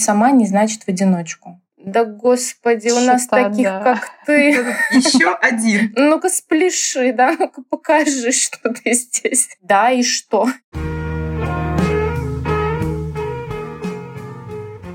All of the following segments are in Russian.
Сама не значит в одиночку. Да господи, у нас таких, да. как ты. Еще один. Ну-ка спляши, да, ну-ка покажи, что ты здесь. Да, и что?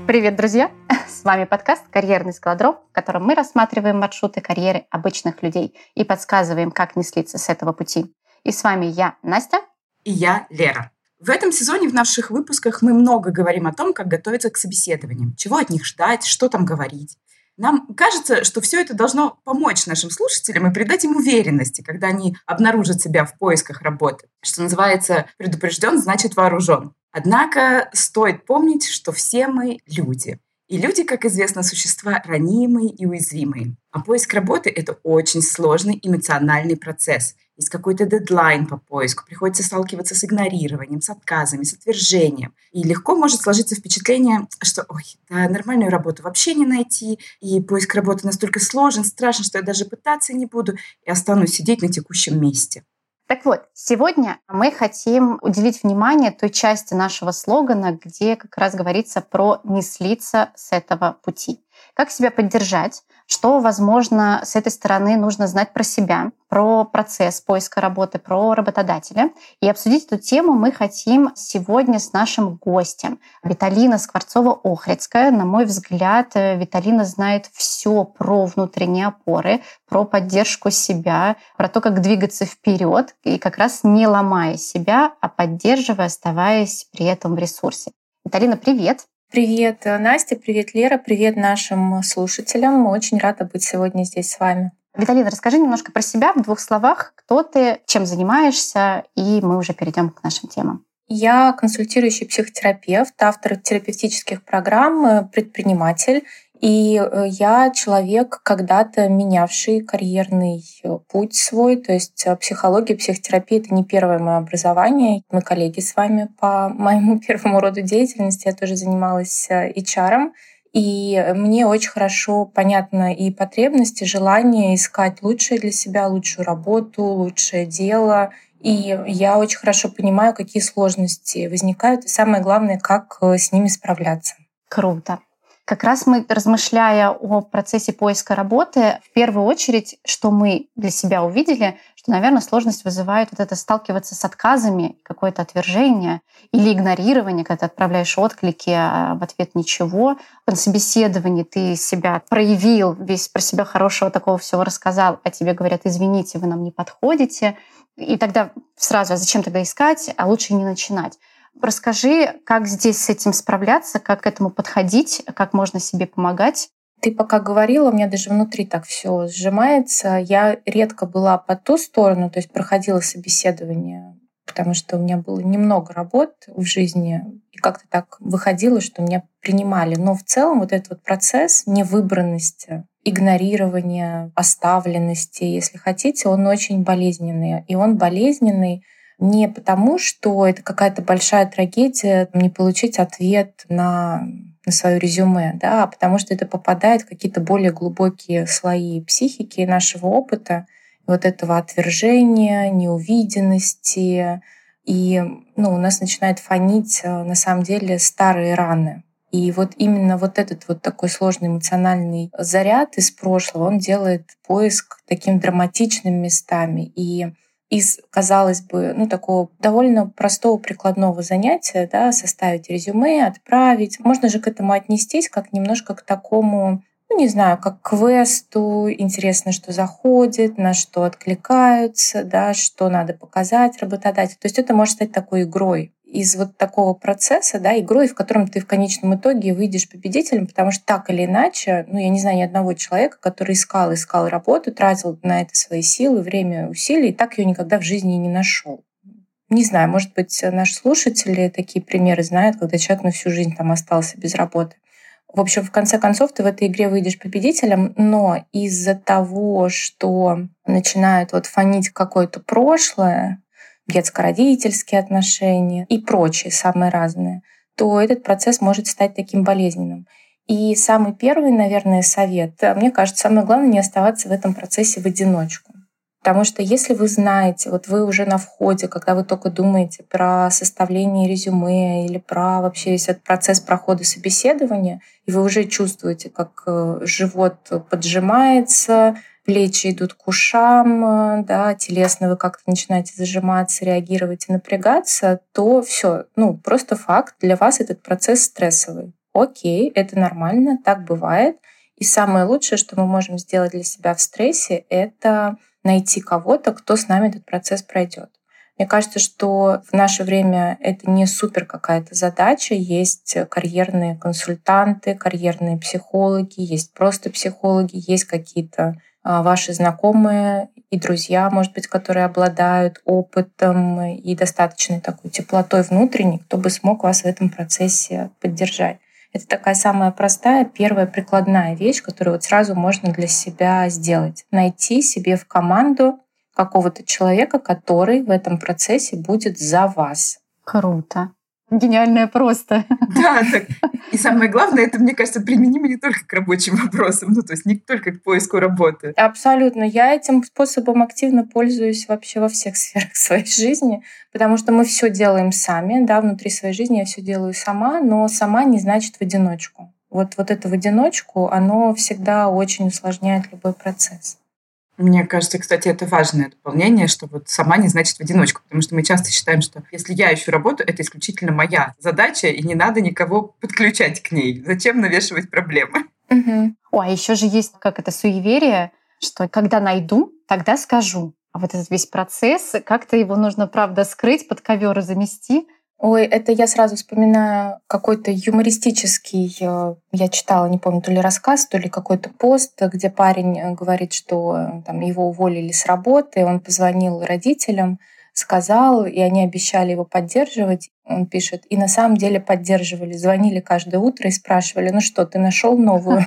Привет, друзья! С вами подкаст «Карьерный складром», в котором мы рассматриваем маршруты карьеры обычных людей и подсказываем, как не слиться с этого пути. И с вами я, Настя. И я, Лера. В этом сезоне в наших выпусках мы много говорим о том, как готовиться к собеседованиям, чего от них ждать, что там говорить. Нам кажется, что все это должно помочь нашим слушателям и придать им уверенности, когда они обнаружат себя в поисках работы. Что называется, предупрежден значит вооружен. Однако стоит помнить, что все мы люди. И люди, как известно, существа ранимые и уязвимые. А поиск работы — это очень сложный эмоциональный процесс. Есть какой-то дедлайн по поиску, приходится сталкиваться с игнорированием, с отказами, с отвержением. И легко может сложиться впечатление, что ой, да, нормальную работу вообще не найти, и поиск работы настолько сложен, страшен, что я даже пытаться не буду, и останусь сидеть на текущем месте. Так вот, сегодня мы хотим уделить внимание той части нашего слогана, где как раз говорится про не слиться с этого пути. Как себя поддержать, что, возможно, с этой стороны нужно знать про себя, про процесс поиска работы, про работодателя. И обсудить эту тему мы хотим сегодня с нашим гостем. Виталина Скворцова-Охрицкая. На мой взгляд, Виталина знает все про внутренние опоры, про поддержку себя, про то, как двигаться вперед и как раз не ломая себя, а поддерживая, оставаясь при этом в ресурсе. Виталина, привет! Привет, Настя, привет, Лера, привет нашим слушателям. Очень рада быть сегодня здесь с вами. Виталина, расскажи немножко про себя в двух словах. Кто ты, чем занимаешься, и мы уже перейдем к нашим темам. Я консультирующий психотерапевт, автор терапевтических программ, предприниматель и э, я человек, когда-то менявший карьерный э, путь свой. То есть э, психология, психотерапия — это не первое мое образование. Мы коллеги с вами по моему первому роду деятельности. Я тоже занималась HR. И мне очень хорошо понятно и потребности, желание искать лучшее для себя, лучшую работу, лучшее дело. И я очень хорошо понимаю, какие сложности возникают, и самое главное, как с ними справляться. Круто. Как раз мы, размышляя о процессе поиска работы, в первую очередь, что мы для себя увидели, что, наверное, сложность вызывает вот это сталкиваться с отказами, какое-то отвержение или игнорирование, когда ты отправляешь отклики, а в ответ ничего. На собеседовании ты себя проявил, весь про себя хорошего такого всего рассказал, а тебе говорят, извините, вы нам не подходите. И тогда сразу, а зачем тогда искать, а лучше не начинать. Расскажи, как здесь с этим справляться, как к этому подходить, как можно себе помогать. Ты пока говорила, у меня даже внутри так все сжимается. Я редко была по ту сторону, то есть проходила собеседование, потому что у меня было немного работ в жизни, и как-то так выходило, что меня принимали. Но в целом вот этот вот процесс невыбранности, игнорирования, оставленности, если хотите, он очень болезненный. И он болезненный не потому, что это какая-то большая трагедия не получить ответ на, на свое резюме, да, а потому что это попадает в какие-то более глубокие слои психики нашего опыта, вот этого отвержения, неувиденности. И ну, у нас начинает фонить э, на самом деле старые раны. И вот именно вот этот вот такой сложный эмоциональный заряд из прошлого, он делает поиск таким драматичным местами. И из, казалось бы, ну, такого довольно простого прикладного занятия, да, составить резюме, отправить. Можно же к этому отнестись как немножко к такому, ну, не знаю, как квесту, интересно, что заходит, на что откликаются, да, что надо показать работодателю. То есть это может стать такой игрой из вот такого процесса, да, игрой, в котором ты в конечном итоге выйдешь победителем, потому что так или иначе, ну, я не знаю ни одного человека, который искал, искал работу, тратил на это свои силы, время, усилия, и так ее никогда в жизни не нашел. Не знаю, может быть, наши слушатели такие примеры знают, когда человек на всю жизнь там остался без работы. В общем, в конце концов, ты в этой игре выйдешь победителем, но из-за того, что начинает вот фонить какое-то прошлое, детско-родительские отношения и прочие, самые разные, то этот процесс может стать таким болезненным. И самый первый, наверное, совет, мне кажется, самое главное не оставаться в этом процессе в одиночку. Потому что если вы знаете, вот вы уже на входе, когда вы только думаете про составление резюме или про вообще весь этот процесс прохода собеседования, и вы уже чувствуете, как э, живот поджимается, плечи идут к ушам, э, да, телесно вы как-то начинаете зажиматься, реагировать и напрягаться, то все, ну, просто факт, для вас этот процесс стрессовый. Окей, это нормально, так бывает. И самое лучшее, что мы можем сделать для себя в стрессе, это найти кого-то, кто с нами этот процесс пройдет. Мне кажется, что в наше время это не супер какая-то задача. Есть карьерные консультанты, карьерные психологи, есть просто психологи, есть какие-то ваши знакомые и друзья, может быть, которые обладают опытом и достаточной такой теплотой внутренней, кто бы смог вас в этом процессе поддержать. Это такая самая простая, первая прикладная вещь, которую вот сразу можно для себя сделать. Найти себе в команду какого-то человека, который в этом процессе будет за вас. Круто. Гениальное просто. Да, так. И самое главное, это, мне кажется, применимо не только к рабочим вопросам, ну, то есть не только к поиску работы. Абсолютно. Я этим способом активно пользуюсь вообще во всех сферах своей жизни, потому что мы все делаем сами, да, внутри своей жизни я все делаю сама, но сама не значит в одиночку. Вот, вот это в одиночку, оно всегда очень усложняет любой процесс. Мне кажется, кстати, это важное дополнение, что вот сама не значит в одиночку, потому что мы часто считаем, что если я ищу работу, это исключительно моя задача, и не надо никого подключать к ней. Зачем навешивать проблемы? Угу. О, а еще же есть как это суеверие, что когда найду, тогда скажу. А вот этот весь процесс, как-то его нужно, правда, скрыть, под ковер замести, Ой, это я сразу вспоминаю какой-то юмористический, э, я читала, не помню, то ли рассказ, то ли какой-то пост, где парень э, говорит, что э, там, его уволили с работы, он позвонил родителям, сказал, и они обещали его поддерживать. Он пишет, и на самом деле поддерживали, звонили каждое утро и спрашивали, ну что, ты нашел новую?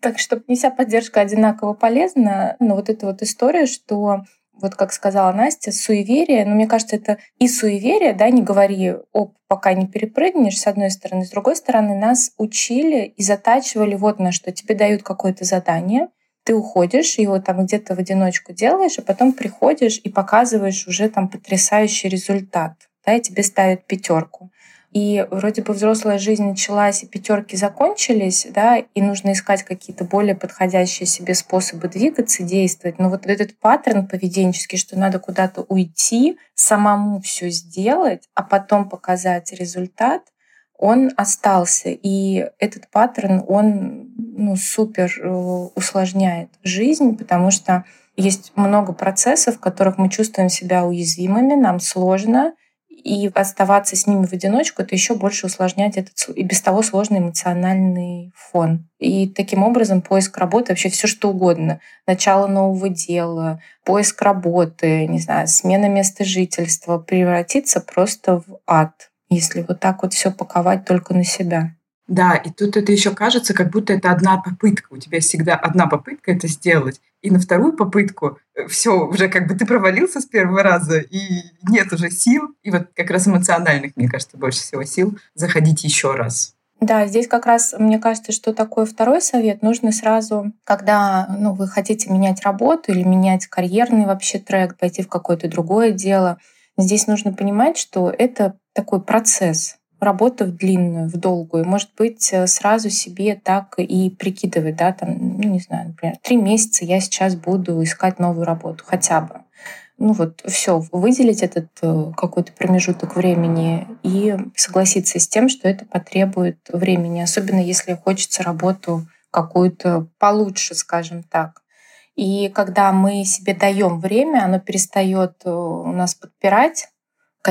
Так что не вся поддержка одинаково полезна, но вот эта вот история, что вот как сказала Настя, суеверие, но мне кажется, это и суеверие, да, не говори, оп, пока не перепрыгнешь, с одной стороны. С другой стороны, нас учили и затачивали вот на что. Тебе дают какое-то задание, ты уходишь, его там где-то в одиночку делаешь, а потом приходишь и показываешь уже там потрясающий результат. Да, и тебе ставят пятерку и вроде бы взрослая жизнь началась, и пятерки закончились, да, и нужно искать какие-то более подходящие себе способы двигаться, действовать. Но вот этот паттерн поведенческий, что надо куда-то уйти, самому все сделать, а потом показать результат, он остался. И этот паттерн, он ну, супер э, усложняет жизнь, потому что есть много процессов, в которых мы чувствуем себя уязвимыми, нам сложно, и оставаться с ними в одиночку, это еще больше усложнять этот и без того сложный эмоциональный фон. И таким образом поиск работы, вообще все что угодно, начало нового дела, поиск работы, не знаю, смена места жительства превратится просто в ад, если вот так вот все паковать только на себя. Да, и тут это еще кажется, как будто это одна попытка. У тебя всегда одна попытка это сделать. И на вторую попытку э, все, уже как бы ты провалился с первого раза, и нет уже сил. И вот как раз эмоциональных, мне кажется, больше всего сил заходить еще раз. Да, здесь как раз, мне кажется, что такой второй совет нужно сразу, когда ну, вы хотите менять работу или менять карьерный вообще трек, пойти в какое-то другое дело. Здесь нужно понимать, что это такой процесс работа в длинную, в долгую. Может быть, э, сразу себе так и прикидывать, да, там, ну, не знаю, например, три месяца я сейчас буду искать новую работу, хотя бы. Ну вот, все, выделить этот э, какой-то промежуток времени и согласиться с тем, что это потребует времени, особенно если хочется работу какую-то получше, скажем так. И когда мы себе даем время, оно перестает э, у нас подпирать,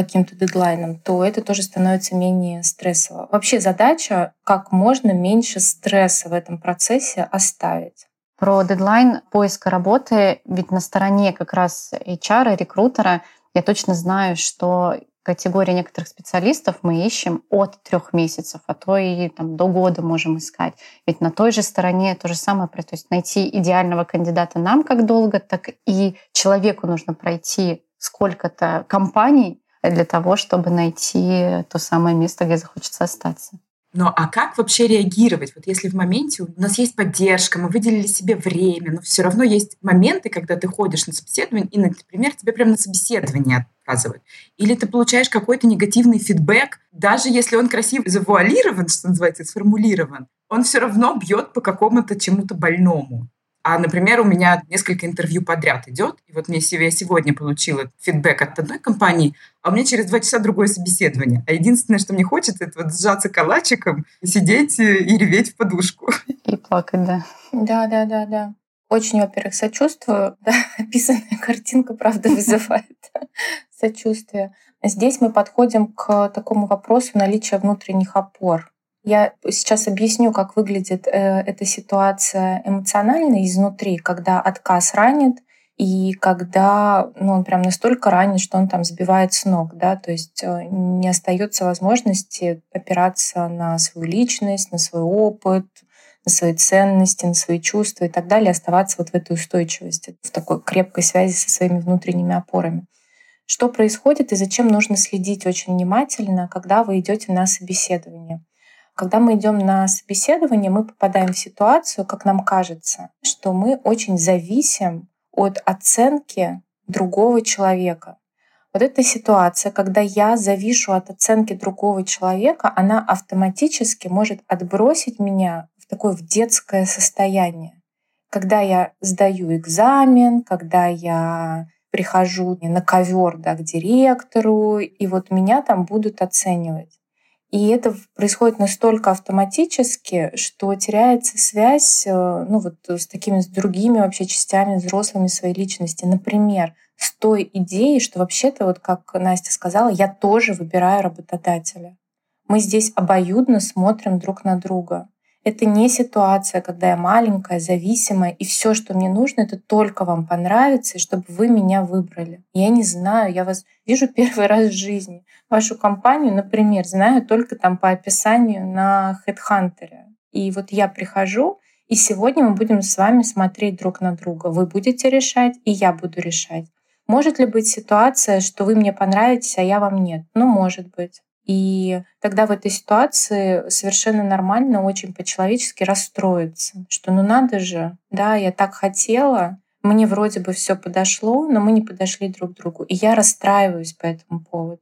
каким-то дедлайном, то это тоже становится менее стрессово. Вообще задача как можно меньше стресса в этом процессе оставить. Про дедлайн поиска работы, ведь на стороне как раз HR, рекрутера, я точно знаю, что категория некоторых специалистов мы ищем от трех месяцев, а то и там, до года можем искать. Ведь на той же стороне то же самое, то есть найти идеального кандидата нам как долго, так и человеку нужно пройти сколько-то компаний, для того, чтобы найти то самое место, где захочется остаться. Но а как вообще реагировать? Вот если в моменте у нас есть поддержка, мы выделили себе время, но все равно есть моменты, когда ты ходишь на собеседование, и, например, тебе прямо на собеседование отказывают. Или ты получаешь какой-то негативный фидбэк, даже если он красиво завуалирован, что называется, сформулирован, он все равно бьет по какому-то чему-то больному. А, например, у меня несколько интервью подряд идет, и вот мне я сегодня получила фидбэк от одной компании, а у меня через два часа другое собеседование. А единственное, что мне хочется, это вот сжаться калачиком, сидеть и реветь в подушку. И плакать, да. Да, да, да, да. Очень, во-первых, сочувствую. Да, описанная картинка, правда, вызывает сочувствие. Здесь мы подходим к такому вопросу наличия внутренних опор. Я сейчас объясню, как выглядит э, эта ситуация эмоционально изнутри, когда отказ ранит, и когда ну, он прям настолько ранит, что он там сбивает с ног, да, то есть э, не остается возможности опираться на свою личность, на свой опыт, на свои ценности, на свои чувства и так далее, оставаться вот в этой устойчивости, в такой крепкой связи со своими внутренними опорами. Что происходит и зачем нужно следить очень внимательно, когда вы идете на собеседование? Когда мы идем на собеседование, мы попадаем в ситуацию, как нам кажется, что мы очень зависим от оценки другого человека. Вот эта ситуация, когда я завишу от оценки другого человека, она автоматически может отбросить меня в такое в детское состояние. Когда я сдаю экзамен, когда я прихожу на ковер да, к директору, и вот меня там будут оценивать. И это происходит настолько автоматически, что теряется связь э, ну, вот с такими с другими вообще частями взрослыми своей личности. Например, с той идеей, что вообще-то, вот как Настя сказала, я тоже выбираю работодателя. Мы здесь обоюдно смотрим друг на друга. Это не ситуация, когда я маленькая, зависимая, и все, что мне нужно, это только вам понравится, и чтобы вы меня выбрали. Я не знаю, я вас вижу первый раз в жизни. Вашу компанию, например, знаю только там по описанию на HeadHunter. И вот я прихожу, и сегодня мы будем с вами смотреть друг на друга. Вы будете решать, и я буду решать. Может ли быть ситуация, что вы мне понравитесь, а я вам нет? Ну, может быть. И тогда в этой ситуации совершенно нормально, очень по-человечески расстроиться, что ну надо же, да, я так хотела, мне вроде бы все подошло, но мы не подошли друг к другу. И я расстраиваюсь по этому поводу.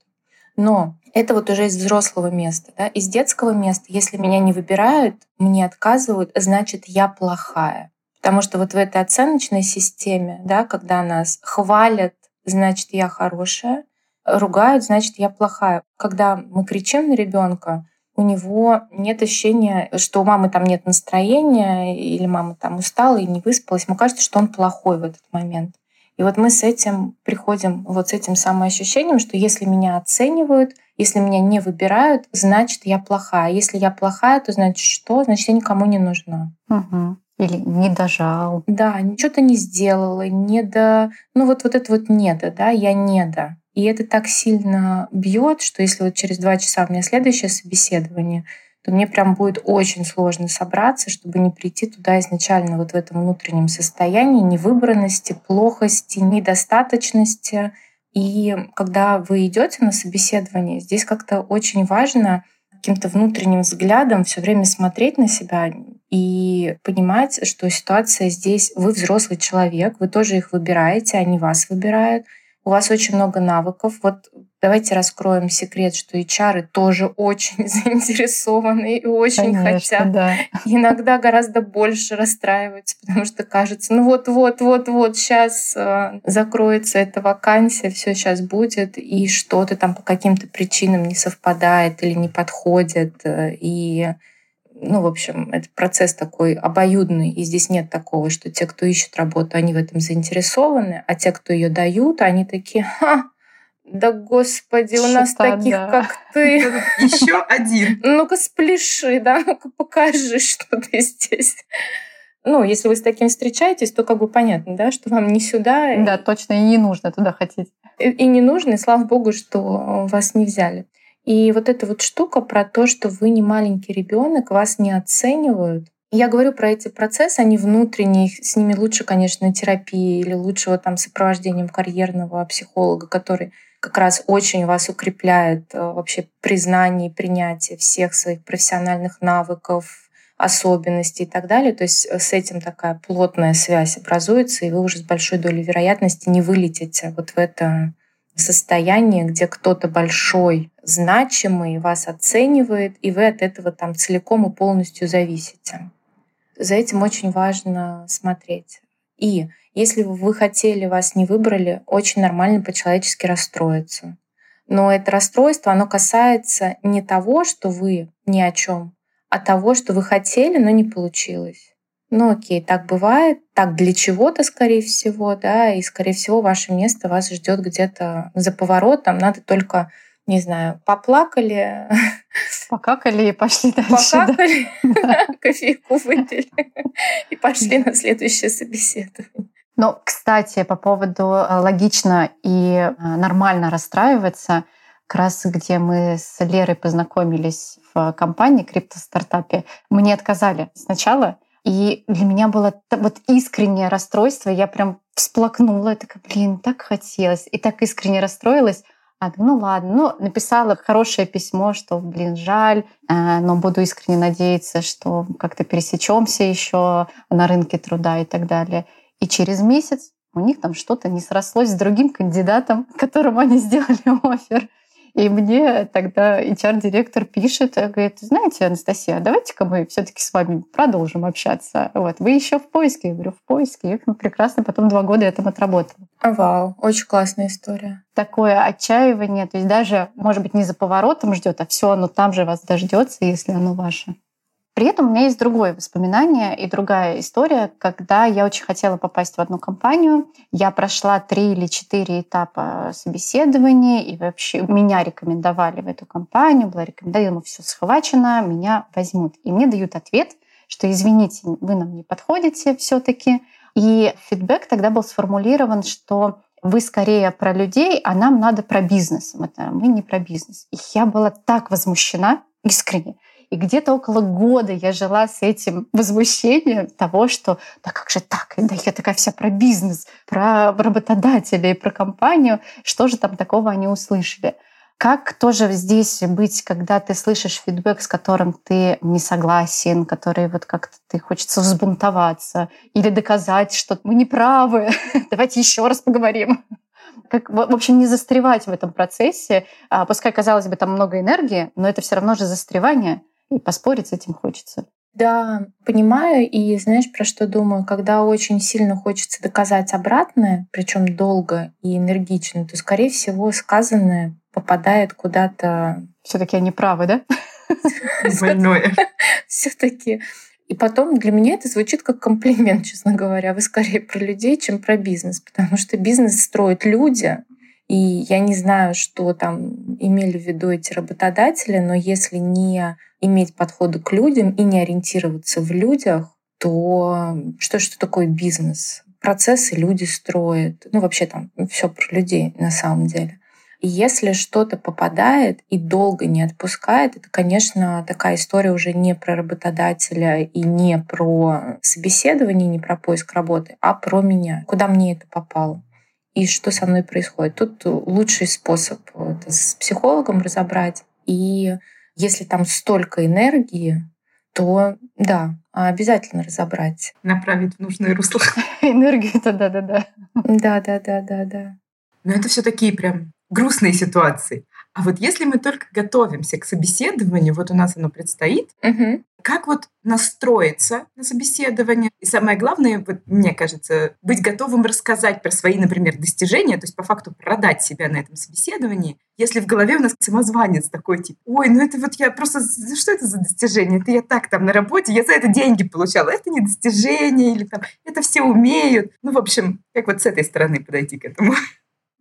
Но это вот уже из взрослого места. Да? Из детского места, если меня не выбирают, мне отказывают, значит, я плохая. Потому что вот в этой оценочной системе, да, когда нас хвалят, значит, я хорошая, ругают, значит, я плохая. Когда мы кричим на ребенка, у него нет ощущения, что у мамы там нет настроения, или мама там устала и не выспалась. Ему кажется, что он плохой в этот момент. И вот мы с этим приходим, вот с этим самоощущением, что если меня оценивают, если меня не выбирают, значит, я плохая. Если я плохая, то значит что? Значит, я никому не нужна. Угу. Или не дожал. Да, что-то не сделала, не до... Ну вот, вот это вот недо, да, я недо. И это так сильно бьет, что если вот через два часа у меня следующее собеседование, то мне прям будет очень сложно собраться, чтобы не прийти туда изначально вот в этом внутреннем состоянии невыбранности, плохости, недостаточности. И когда вы идете на собеседование, здесь как-то очень важно каким-то внутренним взглядом все время смотреть на себя и понимать, что ситуация здесь, вы взрослый человек, вы тоже их выбираете, они вас выбирают — у вас очень много навыков. Вот давайте раскроем секрет, что HR тоже очень заинтересованы и очень Конечно, хотят. Да. Иногда гораздо больше расстраиваются, потому что кажется, ну вот, вот, вот, вот, сейчас э, закроется эта вакансия, все сейчас будет, и что-то там по каким-то причинам не совпадает или не подходит. Э, и ну, в общем, это процесс такой обоюдный, и здесь нет такого, что те, кто ищет работу, они в этом заинтересованы, а те, кто ее дают, они такие, ха, да господи, у нас таких, да. как ты. Еще один. Ну-ка спляши, да, ну-ка покажи, что ты здесь. Ну, если вы с таким встречаетесь, то как бы понятно, да, что вам не сюда. Да, точно, и не нужно туда хотеть. И, и не нужно, и слава богу, что вас не взяли. И вот эта вот штука про то, что вы не маленький ребенок, вас не оценивают. Я говорю про эти процессы, они внутренние, с ними лучше, конечно, терапии или лучшего там сопровождением карьерного психолога, который как раз очень вас укрепляет э, вообще признание и принятие всех своих профессиональных навыков, особенностей и так далее. То есть э, с этим такая плотная связь образуется, и вы уже с большой долей вероятности не вылетите вот в это состояние, где кто-то большой, значимый вас оценивает, и вы от этого там целиком и полностью зависите. За этим очень важно смотреть. И если вы хотели, вас не выбрали, очень нормально по-человечески расстроиться. Но это расстройство, оно касается не того, что вы ни о чем, а того, что вы хотели, но не получилось. Ну окей, так бывает, так для чего-то, скорее всего, да, и, скорее всего, ваше место вас ждет где-то за поворотом. Надо только, не знаю, поплакали. Покакали и пошли дальше. Покакали, да. кофейку выпили и пошли на следующее собеседование. Ну, кстати, по поводу э, логично и э, нормально расстраиваться, как раз где мы с Лерой познакомились в компании криптостартапе, мне отказали сначала, и для меня было вот искреннее расстройство. Я прям всплакнула. Я такая, блин, так хотелось. И так искренне расстроилась. А, ну ладно, ну написала хорошее письмо, что, блин, жаль, э, но буду искренне надеяться, что как-то пересечемся еще на рынке труда и так далее. И через месяц у них там что-то не срослось с другим кандидатом, которому они сделали офер. И мне тогда HR-директор пишет, э, говорит, знаете, Анастасия, давайте-ка мы все таки с вами продолжим общаться. Вот, вы еще в поиске? Я говорю, в поиске. И прекрасно потом два года я там отработала. Вау, очень классная история. Такое отчаивание, то есть даже, может быть, не за поворотом ждет, а все оно там же вас дождется, если оно ваше. При этом у меня есть другое воспоминание и другая история, когда я очень хотела попасть в одну компанию. Я прошла три или четыре этапа собеседования, и вообще меня рекомендовали в эту компанию, была рекомендована, все схвачено, меня возьмут. И мне дают ответ, что извините, вы нам не подходите все-таки. И фидбэк тогда был сформулирован, что вы скорее про людей, а нам надо про бизнес. Мы не про бизнес. И я была так возмущена искренне. И где-то около года я жила с этим возмущением того, что да как же так, да я такая вся про бизнес, про работодателей, про компанию, что же там такого они услышали. Как тоже здесь быть, когда ты слышишь фидбэк, с которым ты не согласен, который вот как-то ты хочется взбунтоваться или доказать, что мы не правы, давайте еще раз поговорим. Как, в общем, не застревать в этом процессе. А, пускай, казалось бы, там много энергии, но это все равно же застревание и поспорить с этим хочется. Да, понимаю. И знаешь, про что думаю? Когда очень сильно хочется доказать обратное, причем долго и энергично, то, скорее всего, сказанное попадает куда-то... Все-таки они правы, да? Больное. Все-таки. И потом для меня это звучит как комплимент, честно говоря. Вы скорее про людей, чем про бизнес, потому что бизнес строят люди, и я не знаю, что там имели в виду эти работодатели, но если не иметь подходы к людям и не ориентироваться в людях, то что, что такое бизнес? Процессы люди строят. Ну, вообще там все про людей на самом деле. И если что-то попадает и долго не отпускает, это, конечно, такая история уже не про работодателя и не про собеседование, не про поиск работы, а про меня. Куда мне это попало? и что со мной происходит. Тут лучший способ это с психологом разобрать. И если там столько энергии, то да, обязательно разобрать. Направить в нужное русло. Энергию-то да-да-да. Да-да-да-да-да. Но это все такие прям грустные ситуации. А вот если мы только готовимся к собеседованию, вот у нас оно предстоит, угу. как вот настроиться на собеседование? И самое главное, вот мне кажется, быть готовым рассказать про свои, например, достижения, то есть по факту продать себя на этом собеседовании. Если в голове у нас самозванец такой, типа, ой, ну это вот я просто, что это за достижение? Это я так там на работе, я за это деньги получала. Это не достижение, или там, это все умеют. Ну, в общем, как вот с этой стороны подойти к этому?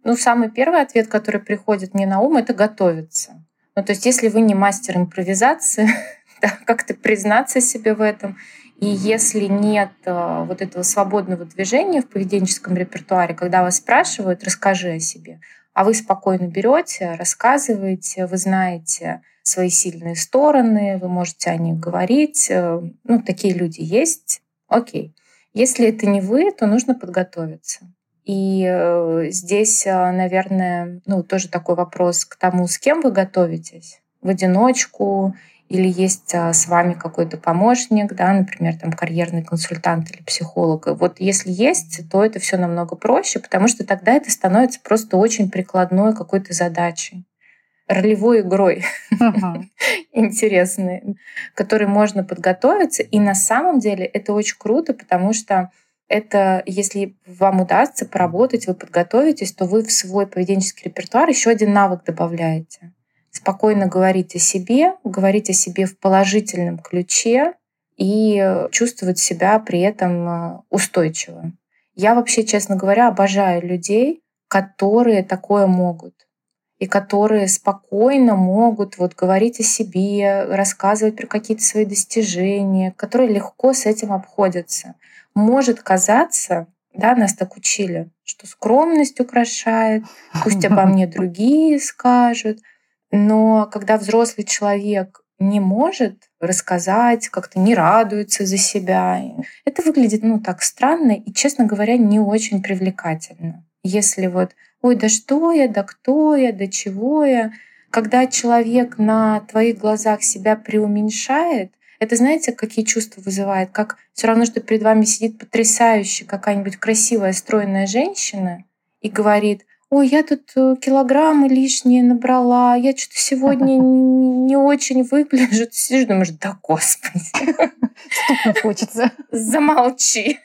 Ну, самый первый ответ, который приходит мне на ум, это готовиться. Ну, то есть, если вы не мастер импровизации, да, как-то признаться себе в этом. И если нет э, вот этого свободного движения в поведенческом репертуаре, когда вас спрашивают, расскажи о себе, а вы спокойно берете, рассказываете, вы знаете свои сильные стороны, вы можете о них говорить. Э, ну, такие люди есть. Окей. Если это не вы, то нужно подготовиться. И э, здесь, э, наверное, ну, тоже такой вопрос к тому, с кем вы готовитесь. В одиночку или есть а, с вами какой-то помощник, да, например, там карьерный консультант или психолог. Вот если есть, то это все намного проще, потому что тогда это становится просто очень прикладной какой-то задачей ролевой игрой uh-huh. интересной, которой можно подготовиться. И на самом деле это очень круто, потому что это, если вам удастся поработать, вы подготовитесь, то вы в свой поведенческий репертуар еще один навык добавляете спокойно говорить о себе, говорить о себе в положительном ключе и чувствовать себя при этом э, устойчиво. Я вообще, честно говоря, обожаю людей, которые такое могут и которые спокойно могут вот говорить о себе, рассказывать про какие-то свои достижения, которые легко с этим обходятся. Может казаться, да, нас так учили, что скромность украшает, пусть обо мне другие скажут — но когда взрослый человек не может рассказать, как-то не радуется за себя, это выглядит, ну, так странно и, честно говоря, не очень привлекательно. Если вот, ой, да что я, да кто я, да чего я, когда человек на твоих глазах себя преуменьшает, это знаете, какие чувства вызывает? Как все равно, что перед вами сидит потрясающая какая-нибудь красивая, стройная женщина и говорит, ой, я тут э, килограммы лишние набрала, я что-то сегодня не очень выгляжу. Ты сидишь, думаешь, да господи. Стукнуть хочется. Замолчи.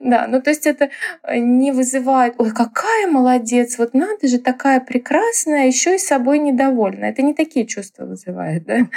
Да, ну то есть это э, не вызывает, ой, какая молодец, вот надо же, такая прекрасная, еще и собой недовольна. Это не такие чувства вызывает, да?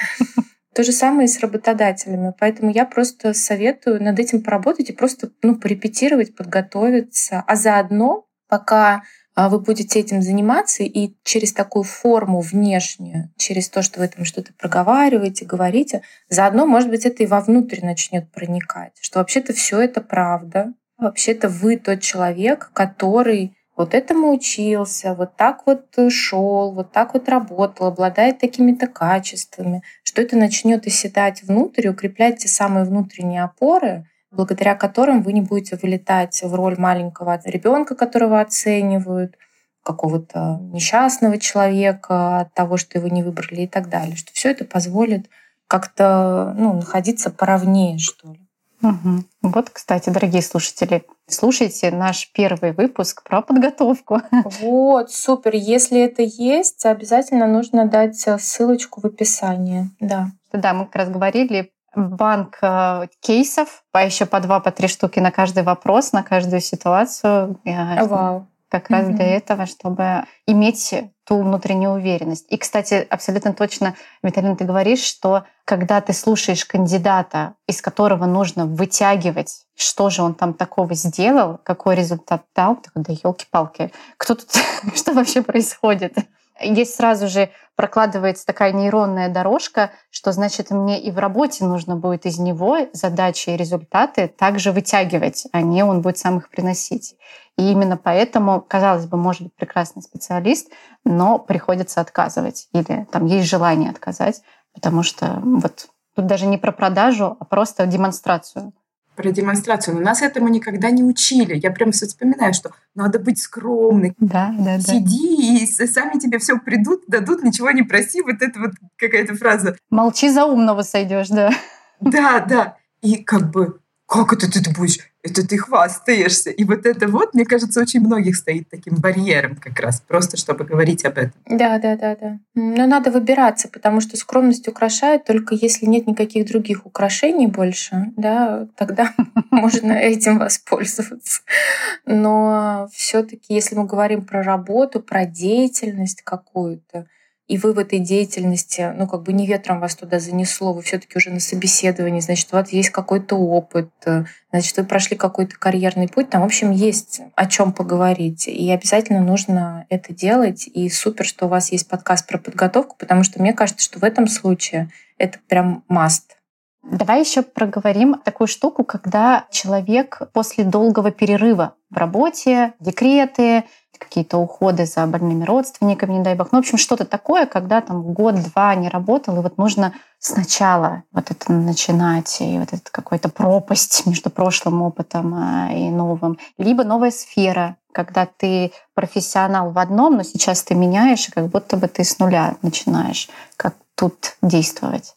То же самое и с работодателями. Поэтому я просто советую над этим поработать и просто ну, порепетировать, подготовиться. А заодно, пока а вы будете этим заниматься, и через такую форму внешнюю, через то, что вы там что-то проговариваете, говорите, заодно, может быть, это и вовнутрь начнет проникать, что вообще-то все это правда, вообще-то вы тот человек, который вот этому учился, вот так вот шел, вот так вот работал, обладает такими-то качествами, что это начнет оседать внутрь, укреплять те самые внутренние опоры, благодаря которым вы не будете вылетать в роль маленького ребенка, которого оценивают, какого-то несчастного человека от того, что его не выбрали и так далее. Что все это позволит как-то ну, находиться поровнее, что ли. Угу. Вот, кстати, дорогие слушатели, слушайте наш первый выпуск про подготовку. Вот, супер. Если это есть, обязательно нужно дать ссылочку в описании. Да. Да, мы как раз говорили банк э, кейсов, по еще по два, по три штуки на каждый вопрос, на каждую ситуацию. Вау. Как раз mm-hmm. для этого, чтобы иметь ту внутреннюю уверенность. И, кстати, абсолютно точно, Виталина, ты говоришь, что когда ты слушаешь кандидата, из которого нужно вытягивать, что же он там такого сделал, какой результат дал, ты да елки-палки, кто тут, что вообще происходит? Здесь сразу же прокладывается такая нейронная дорожка, что значит мне и в работе нужно будет из него задачи и результаты также вытягивать, а не он будет сам их приносить. И именно поэтому, казалось бы, может быть прекрасный специалист, но приходится отказывать или там есть желание отказать, потому что вот тут даже не про продажу, а просто демонстрацию про демонстрацию. Но нас этому никогда не учили. Я прям все вспоминаю, что надо быть скромной. Да, да, Сиди, да. и сами тебе все придут, дадут, ничего не проси. Вот это вот какая-то фраза. Молчи за умного сойдешь, да. Да, да. И как бы как это ты будешь, это ты хвастаешься. И вот это вот, мне кажется, очень многих стоит таким барьером как раз, просто чтобы говорить об этом. Да, да, да, да. Но надо выбираться, потому что скромность украшает только если нет никаких других украшений больше, да, тогда можно этим воспользоваться. Но все таки если мы говорим про работу, про деятельность какую-то, и вы в этой деятельности, ну, как бы не ветром вас туда занесло, вы все таки уже на собеседовании, значит, у вас есть какой-то опыт, э, значит, вы прошли какой-то карьерный путь, там, в общем, есть о чем поговорить. И обязательно нужно это делать. И супер, что у вас есть подкаст про подготовку, потому что мне кажется, что в этом случае это прям must. Давай еще проговорим такую штуку, когда человек после долгого перерыва в работе, декреты, какие-то уходы за больными родственниками, не дай бог. Ну, в общем, что-то такое, когда там год-два не работал, и вот нужно сначала вот это начинать, и вот это какой-то пропасть между прошлым опытом а, и новым. Либо новая сфера, когда ты профессионал в одном, но сейчас ты меняешь, и как будто бы ты с нуля начинаешь. Как тут действовать?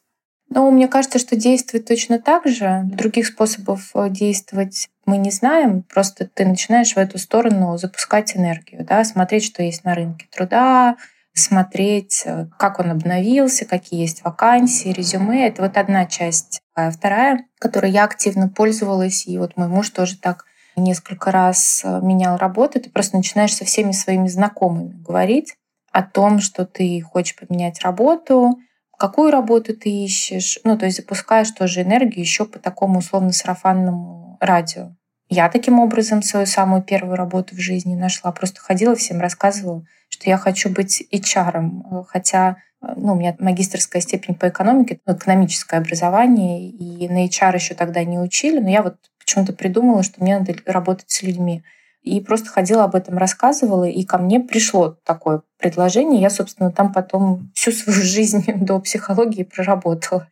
Ну, мне кажется, что действует точно так же. Других способов э, действовать мы не знаем. Просто ты начинаешь в эту сторону запускать энергию, да, смотреть, что есть на рынке труда, смотреть, э, как он обновился, какие есть вакансии, резюме. Это вот одна часть. А вторая, которой я активно пользовалась, и вот мой муж тоже так несколько раз э, менял работу, ты просто начинаешь со всеми своими знакомыми говорить о том, что ты хочешь поменять работу, какую работу ты ищешь. Ну, то есть запускаешь тоже энергию еще по такому условно-сарафанному радио. Я таким образом свою самую первую работу в жизни нашла. Просто ходила всем, рассказывала, что я хочу быть HR. Хотя ну, у меня магистрская степень по экономике, экономическое образование, и на HR еще тогда не учили, но я вот почему-то придумала, что мне надо работать с людьми. И просто ходила об этом, рассказывала, и ко мне пришло такое предложение. Я, собственно, там потом всю свою жизнь до психологии проработала.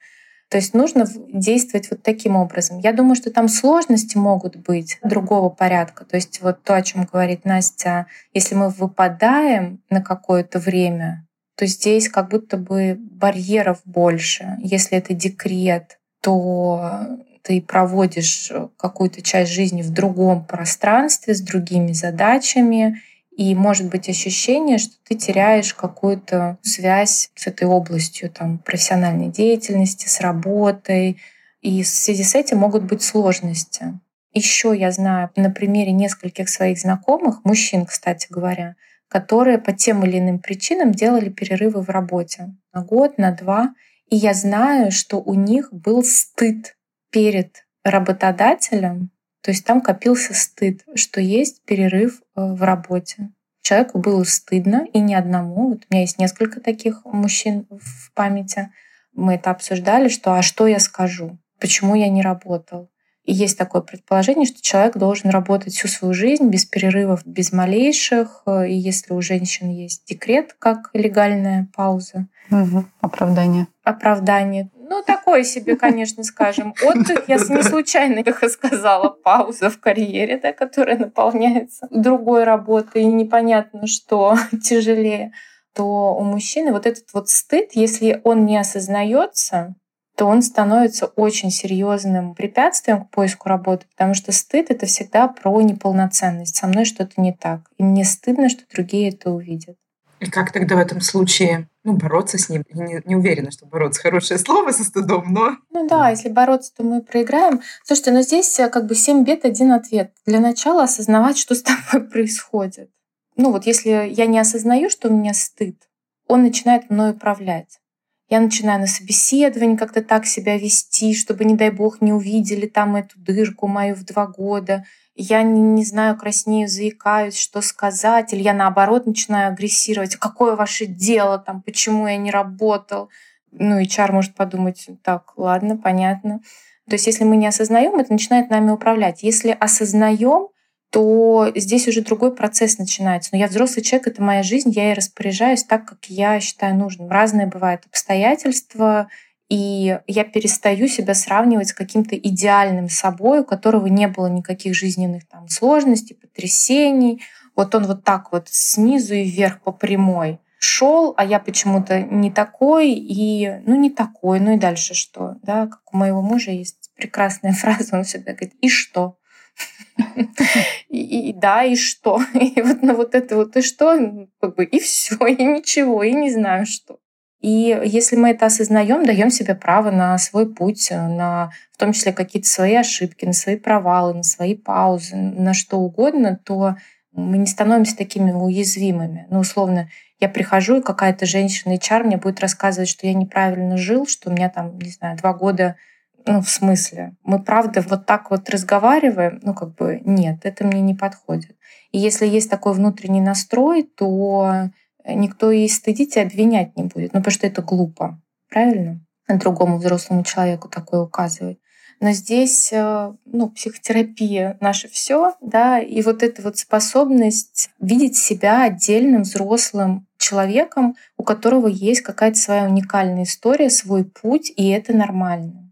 То есть нужно действовать вот таким образом. Я думаю, что там сложности могут быть другого порядка. То есть вот то, о чем говорит Настя, если мы выпадаем на какое-то время, то здесь как будто бы барьеров больше. Если это декрет, то ты проводишь э, какую-то часть жизни в другом пространстве с другими задачами, и может быть ощущение, что ты теряешь какую-то связь с этой областью там, профессиональной деятельности, с работой. И в связи с этим могут быть сложности. Еще я знаю на примере нескольких своих знакомых, мужчин, кстати говоря, которые по тем или иным причинам делали перерывы в работе на год, на два. И я знаю, что у них был стыд перед работодателем, то есть там копился стыд, что есть перерыв э, в работе. Человеку было стыдно, и не одному. Вот у меня есть несколько таких мужчин в памяти. Мы это обсуждали, что «а что я скажу? Почему я не работал?» И есть такое предположение, что человек должен работать всю свою жизнь без перерывов, без малейших. И если у женщин есть декрет как легальная пауза. Угу. Оправдание. Оправдание. Ну, такое себе, конечно, скажем, отдых. Я не случайно их сказала. Пауза в карьере, да, которая наполняется другой работой, и непонятно, что тяжелее то у мужчины вот этот вот стыд, если он не осознается, то он становится очень серьезным препятствием к поиску работы, потому что стыд — это всегда про неполноценность. Со мной что-то не так. И мне стыдно, что другие это увидят. И как тогда в этом случае ну, бороться с ним? Я не, не уверена, что бороться хорошее слово со стыдом, но... Ну да, если бороться, то мы проиграем. Слушайте, но здесь э, как бы семь бед, один ответ. Для начала осознавать, что с тобой происходит. Ну вот если я не осознаю, что у меня стыд, он начинает мной управлять я начинаю на собеседовании как-то так себя вести, чтобы, не дай бог, не увидели там эту дырку мою в два года. Я не, не знаю, краснею, заикаюсь, что сказать. Или я, наоборот, начинаю агрессировать. Какое ваше дело там, почему я не работал? Ну, и чар может подумать, так, ладно, понятно. То есть если мы не осознаем, это начинает нами управлять. Если осознаем, то здесь уже другой процесс начинается. Но я взрослый человек, это моя жизнь, я и распоряжаюсь так, как я считаю нужным. Разные бывают обстоятельства, и я перестаю себя сравнивать с каким-то идеальным собой, у которого не было никаких жизненных там сложностей, потрясений. Вот он вот так вот снизу и вверх по прямой шел, а я почему-то не такой, и ну не такой, ну и дальше что, да, как у моего мужа есть прекрасная фраза, он всегда говорит, и что? И, и да, и что? И вот на вот это вот и что, как бы и все, и ничего, и не знаю что. И если мы это осознаем, даем себе право на свой путь, на в том числе какие-то свои ошибки, на свои провалы, на свои паузы, на что угодно, то мы не становимся такими уязвимыми. Ну, условно, я прихожу, и какая-то женщина HR мне будет рассказывать, что я неправильно жил, что у меня там, не знаю, два года ну, в смысле, мы правда вот так вот разговариваем? Ну, как бы нет, это мне не подходит. И если есть такой внутренний настрой, то никто и стыдить и обвинять не будет. Ну, потому что это глупо. Правильно? Другому взрослому человеку такое указывать. Но здесь, э, ну, психотерапия наше все, да, и вот эта вот способность видеть себя отдельным взрослым человеком, у которого есть какая-то своя уникальная история, свой путь, и это нормально.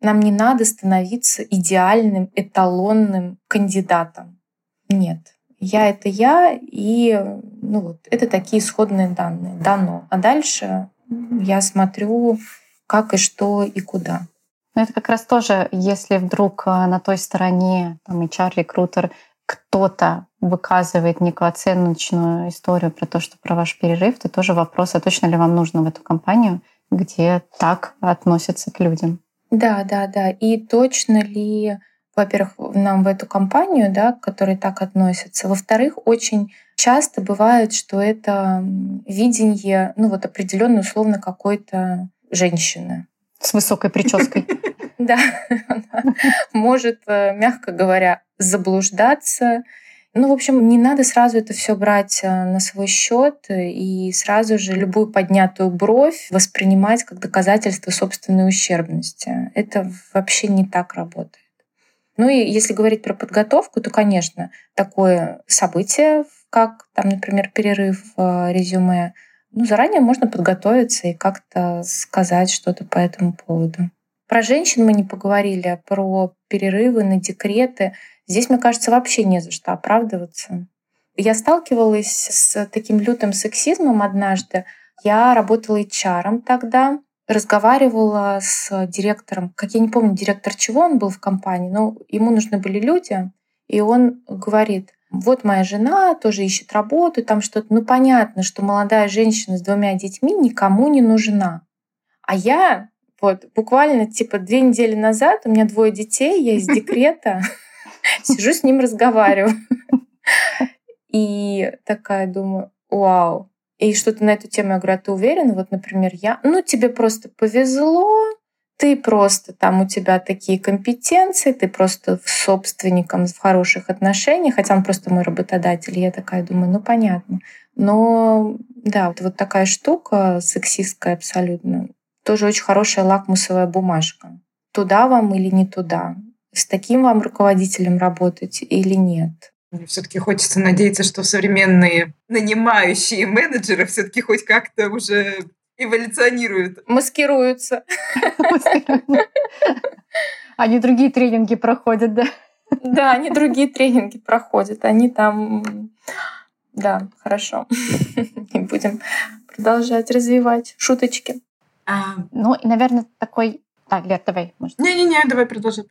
Нам не надо становиться идеальным, эталонным кандидатом. Нет. Я — это я, и ну вот, это такие исходные данные. Дано. А дальше я смотрю, как и что и куда. Ну, это как раз тоже, если вдруг э, на той стороне там, HR-рекрутер кто-то выказывает некую оценочную историю про то, что про ваш перерыв, то тоже вопрос, а точно ли вам нужно в эту компанию, где так относятся к людям. Да, да, да. И точно ли, во-первых, нам в эту компанию, да, к которой так относятся. Во-вторых, очень часто бывает, что это видение, ну вот определенно условно какой-то женщины. С высокой прической. Да, может, э, мягко говоря, заблуждаться. Ну, в общем, не надо сразу это все брать э, на свой счет и сразу же любую поднятую бровь воспринимать как доказательство собственной ущербности. Это вообще не так работает. Ну и если говорить про подготовку, то, конечно, такое событие, как там, например, перерыв в резюме, ну, заранее можно подготовиться и как-то сказать что-то по этому поводу. Про женщин мы не поговорили, а про перерывы на декреты. Здесь, мне кажется, вообще не за что оправдываться. Я сталкивалась с таким лютым сексизмом однажды. Я работала HR тогда, разговаривала с директором, как я не помню, директор чего он был в компании, но ему нужны были люди, и он говорит, вот моя жена тоже ищет работу, там что-то. Ну, понятно, что молодая женщина с двумя детьми никому не нужна. А я вот буквально типа две недели назад у меня двое детей, я из декрета, сижу с ним разговариваю. И такая думаю, вау. И что-то на эту тему я говорю, а ты уверена? Вот, например, я, ну, тебе просто повезло, ты просто там у тебя такие компетенции, ты просто собственником в хороших отношениях, хотя он просто мой работодатель. Я такая думаю, ну понятно. Но да, вот, вот такая штука сексистская абсолютно, тоже очень хорошая лакмусовая бумажка. Туда вам или не туда? С таким вам руководителем работать или нет? Все-таки хочется надеяться, что современные нанимающие менеджеры все-таки хоть как-то уже эволюционируют. Маскируются. Они другие тренинги проходят, да? Да, они другие тренинги проходят. Они там... Да, хорошо. И будем продолжать развивать шуточки. А... Ну и, наверное, такой... Так, Лер, давай. Не-не-не, давай продолжай.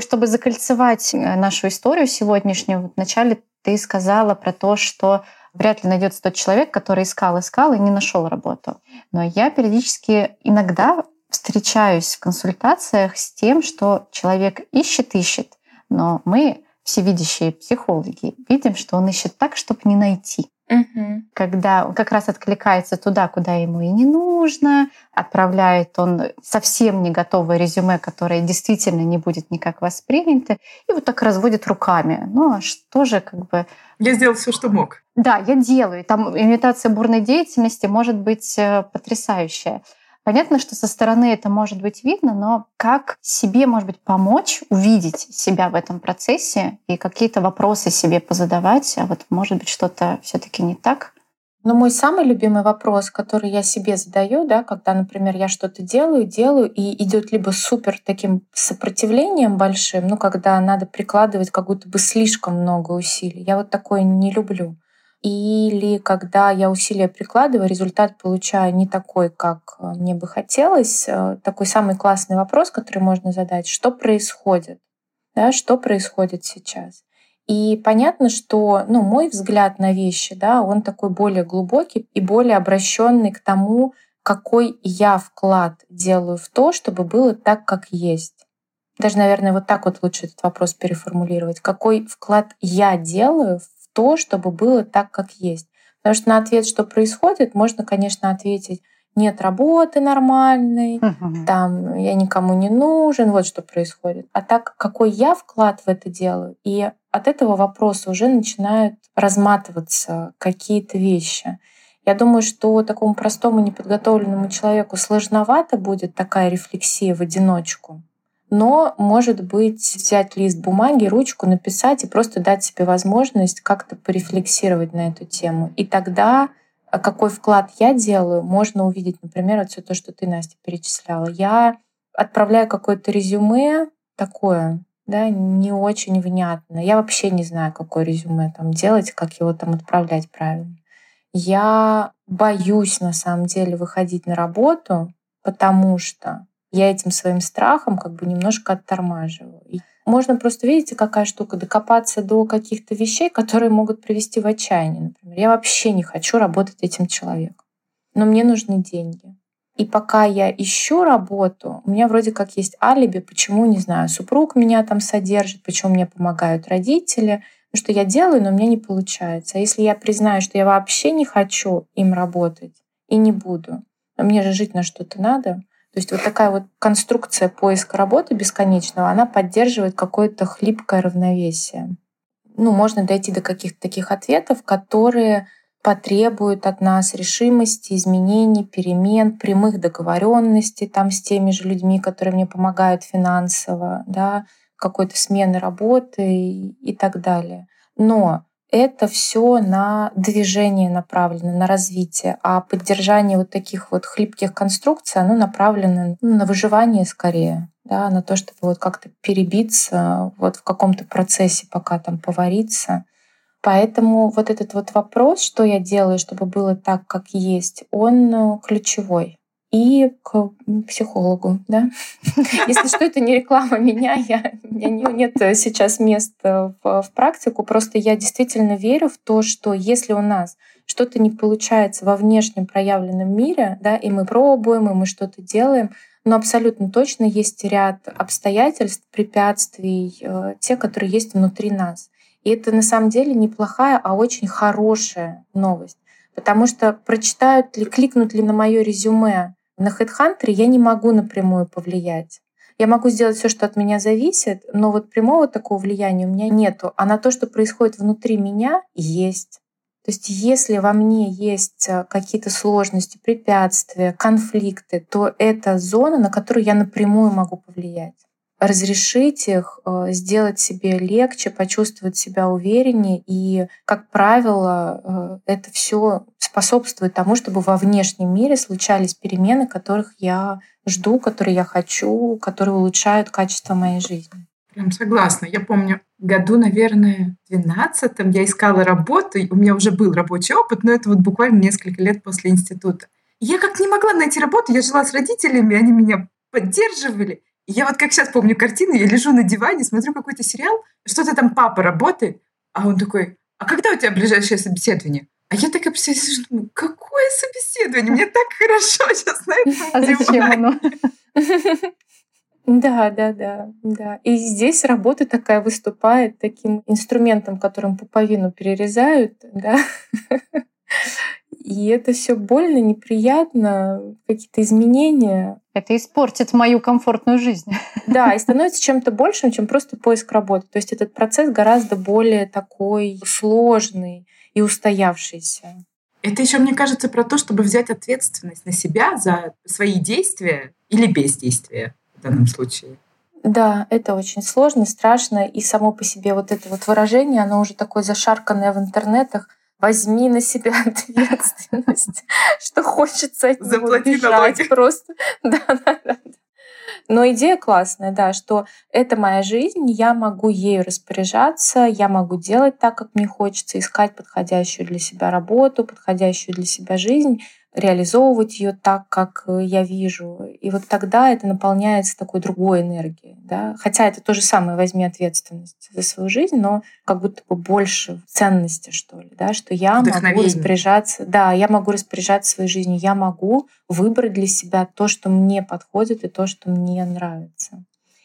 Чтобы закольцевать э, нашу историю сегодняшнюю, вначале ты сказала про то, что вряд ли найдется тот человек, который искал, искал и не нашел работу. Но я периодически иногда встречаюсь в консультациях с тем, что человек ищет, ищет, но мы, всевидящие психологи, видим, что он ищет так, чтобы не найти. Угу. Когда он как раз откликается туда, куда ему и не нужно, отправляет он совсем не готовое резюме, которое действительно не будет никак воспринято, и вот так разводит руками. Ну а что же как бы... Я сделал все, что мог. Да, я делаю. Там имитация бурной деятельности может быть э, потрясающая. Понятно, что со стороны это может быть видно, но как себе, может быть, помочь увидеть себя в этом процессе и какие-то вопросы себе позадавать, а вот может быть что-то все таки не так? Но мой самый любимый вопрос, который я себе задаю, да, когда, например, я что-то делаю, делаю, и идет либо супер таким сопротивлением большим, ну, когда надо прикладывать как будто бы слишком много усилий. Я вот такое не люблю или когда я усилия прикладываю, результат получаю не такой, как э, мне бы хотелось. Э, такой самый классный вопрос, который можно задать, что происходит? Да, что происходит сейчас? И понятно, что ну, мой взгляд на вещи, да, он такой более глубокий и более обращенный к тому, какой я вклад делаю в то, чтобы было так, как есть. Даже, наверное, вот так вот лучше этот вопрос переформулировать. Какой вклад я делаю в то, чтобы было так, как есть. Потому что на ответ, что происходит, можно, конечно, ответить, нет работы нормальной, угу. там я никому не нужен, вот что происходит. А так, какой я вклад в это делаю, и от этого вопроса уже начинают разматываться какие-то вещи. Я думаю, что такому простому неподготовленному человеку сложновато будет такая рефлексия в одиночку. Но, может быть, взять лист бумаги, ручку, написать и просто дать себе возможность как-то порефлексировать на эту тему. И тогда а какой вклад я делаю, можно увидеть, например, вот все то, что ты, Настя, перечисляла. Я отправляю какое-то резюме такое, да, не очень внятно. Я вообще не знаю, какое резюме там делать, как его там отправлять правильно. Я боюсь на самом деле выходить на работу, потому что я этим своим страхом как бы немножко оттормаживаю. Можно просто, видите, какая штука, докопаться до каких-то вещей, которые могут привести в отчаяние. Например, я вообще не хочу работать этим человеком, но мне нужны деньги. И пока я ищу работу, у меня вроде как есть алиби, почему, не знаю, супруг меня там содержит, почему мне помогают родители, ну, что я делаю, но меня не получается. А если я признаю, что я вообще не хочу им работать и не буду, а мне же жить на что-то надо, то есть вот такая вот конструкция поиска работы бесконечного, она поддерживает какое-то хлипкое равновесие. Ну, можно дойти до каких-то таких ответов, которые потребуют от нас решимости, изменений, перемен, прямых договоренностей там с теми же людьми, которые мне помогают финансово, да, какой-то смены работы и, и так далее. Но это все на движение направлено, на развитие, а поддержание вот таких вот хлипких конструкций, оно направлено ну, на выживание скорее, да, на то, чтобы вот как-то перебиться вот в каком-то процессе, пока там повариться. Поэтому вот этот вот вопрос, что я делаю, чтобы было так, как есть, он э, ключевой. И к психологу, да. Если что, это не реклама меня, я, у меня нет сейчас места в, в практику, просто я действительно верю в то, что если у нас что-то не получается во внешнем проявленном мире, да, и мы пробуем, и мы что-то делаем, но абсолютно точно есть ряд обстоятельств, препятствий, э, те, которые есть внутри нас. И это на самом деле неплохая, а очень хорошая новость. Потому что прочитают ли, кликнут ли на мое резюме на HeadHunter, я не могу напрямую повлиять. Я могу сделать все, что от меня зависит, но вот прямого такого влияния у меня нету. А на то, что происходит внутри меня, есть. То есть если во мне есть э, какие-то сложности, препятствия, конфликты, то это зона, на которую я напрямую могу повлиять разрешить их, э, сделать себе легче, почувствовать себя увереннее. И, как правило, э, это все способствует тому, чтобы во внешнем мире случались перемены, которых я жду, которые я хочу, которые улучшают качество моей жизни. Прям согласна. Я помню, году, наверное, в 12 я искала работу, у меня уже был рабочий опыт, но это вот буквально несколько лет после института. я как не могла найти работу, я жила с родителями, они меня поддерживали. Я вот как сейчас помню картину, я лежу на диване, смотрю какой-то сериал, что-то там папа работает, а он такой, а когда у тебя ближайшее собеседование? А я такая представляю, думаю, какое собеседование? Мне так хорошо сейчас на этом А зачем оно? Да, да, да, да. И здесь работа такая выступает таким инструментом, которым пуповину перерезают, да. И это все больно, неприятно, какие-то изменения. Это испортит мою комфортную жизнь. Да, и становится чем-то большим, чем просто поиск работы. То есть этот процесс гораздо более такой сложный и устоявшийся. Это еще, мне кажется, про то, чтобы взять ответственность на себя за свои действия или бездействия в данном случае. Да, это очень сложно, страшно, и само по себе вот это вот выражение, оно уже такое зашарканное в интернетах — возьми на себя ответственность, что хочется от него бежать просто. Да, да, да. Но идея классная, да, что это моя жизнь, я могу ею распоряжаться, я могу делать так, как мне хочется, искать подходящую для себя работу, подходящую для себя жизнь, реализовывать ее так, как э, я вижу. И вот тогда это наполняется такой другой энергией. Да? Хотя это то же самое, возьми ответственность за свою жизнь, но как будто бы больше ценности, что ли, да? что я могу распоряжаться, да, я могу распоряжаться своей жизнью, я могу выбрать для себя то, что мне подходит и то, что мне нравится.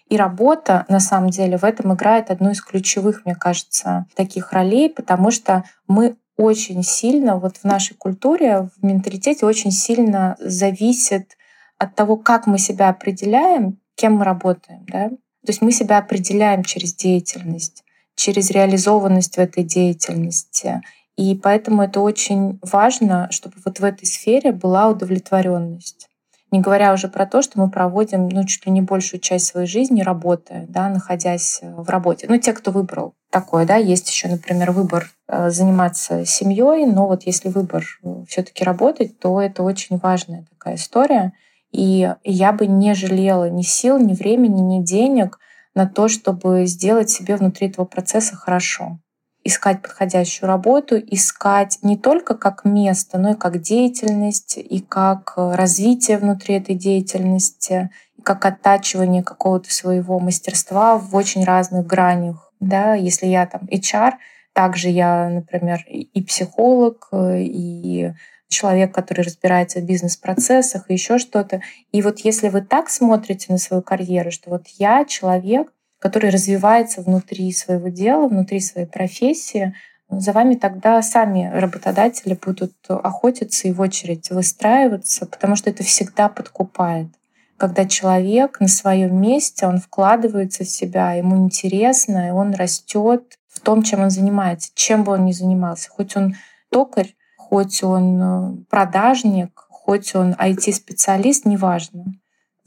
И работа, на самом деле, в этом играет одну из ключевых, мне кажется, таких ролей, потому что мы очень сильно вот в нашей культуре, в менталитете очень сильно зависит от того, как мы себя определяем, кем мы работаем. Да? То есть мы себя определяем через деятельность, через реализованность в этой деятельности. И поэтому это очень важно, чтобы вот в этой сфере была удовлетворенность. Не говоря уже про то, что мы проводим ну, чуть ли не большую часть своей жизни работая, да, находясь э, в работе. Ну, те, кто выбрал такое, да, есть еще, например, выбор э, заниматься семьей, но вот если выбор э, все-таки работать, то это очень важная такая история. И я бы не жалела ни сил, ни времени, ни денег на то, чтобы сделать себе внутри этого процесса хорошо искать подходящую работу, искать не только как место, но и как деятельность, и как э, развитие внутри этой деятельности, и как оттачивание какого-то своего мастерства в очень разных гранях. Да? Если я там HR, также я, например, и психолог, э, и человек, который разбирается в бизнес-процессах и еще что-то. И вот если вы так смотрите на свою карьеру, что вот я человек, который развивается внутри своего дела, внутри своей профессии, за вами тогда сами работодатели будут охотиться и в очередь выстраиваться, потому что это всегда подкупает. Когда человек на своем месте, он вкладывается в себя, ему интересно, и он растет в том, чем он занимается, чем бы он ни занимался. Хоть он токарь, хоть он э, продажник, хоть он IT-специалист, неважно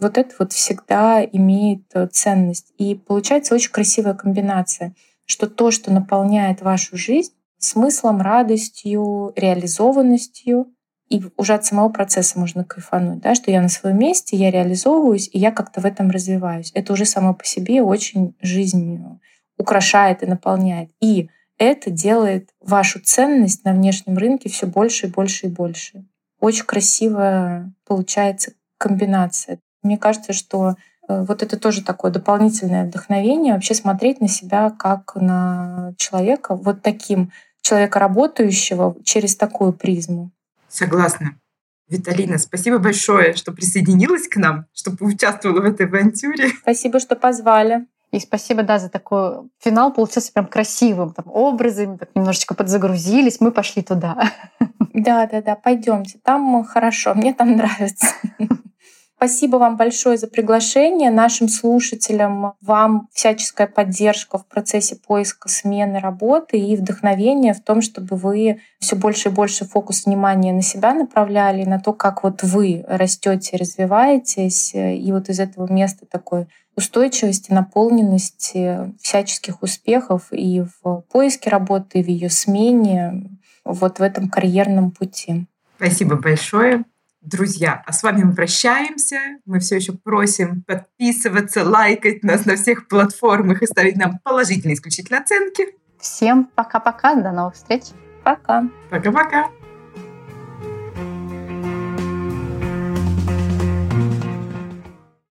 вот это вот всегда имеет э, ценность. И получается очень красивая комбинация, что то, что наполняет вашу жизнь смыслом, радостью, реализованностью, и уже от самого процесса можно кайфануть, да, что я на своем месте, я реализовываюсь, и я как-то в этом развиваюсь. Это уже само по себе очень жизнь украшает и наполняет. И это делает вашу ценность на внешнем рынке все больше и больше и больше. Очень красивая получается комбинация. Мне кажется, что э, вот это тоже такое дополнительное вдохновение, вообще смотреть на себя как на человека, вот таким человека работающего через такую призму. Согласна. Виталина, спасибо большое, что присоединилась к нам, что поучаствовала в этой авантюре. Спасибо, что позвали. И спасибо, да, за такой финал. Получился прям красивым, там, образами, так немножечко подзагрузились, мы пошли туда. Да, да, да, пойдемте. Там хорошо, мне там нравится. Спасибо вам большое за приглашение. Нашим слушателям вам всяческая поддержка в процессе поиска смены работы и вдохновения в том, чтобы вы все больше и больше фокус внимания на себя направляли, на то, как вот вы растете, развиваетесь, и вот из этого места такой устойчивости, наполненности, всяческих успехов и в поиске работы, и в ее смене, вот в этом карьерном пути. Спасибо большое. Друзья, а с вами мы прощаемся. Мы все еще просим подписываться, лайкать нас на всех платформах и ставить нам положительные исключительно оценки. Всем пока-пока, до новых встреч. Пока. Пока-пока.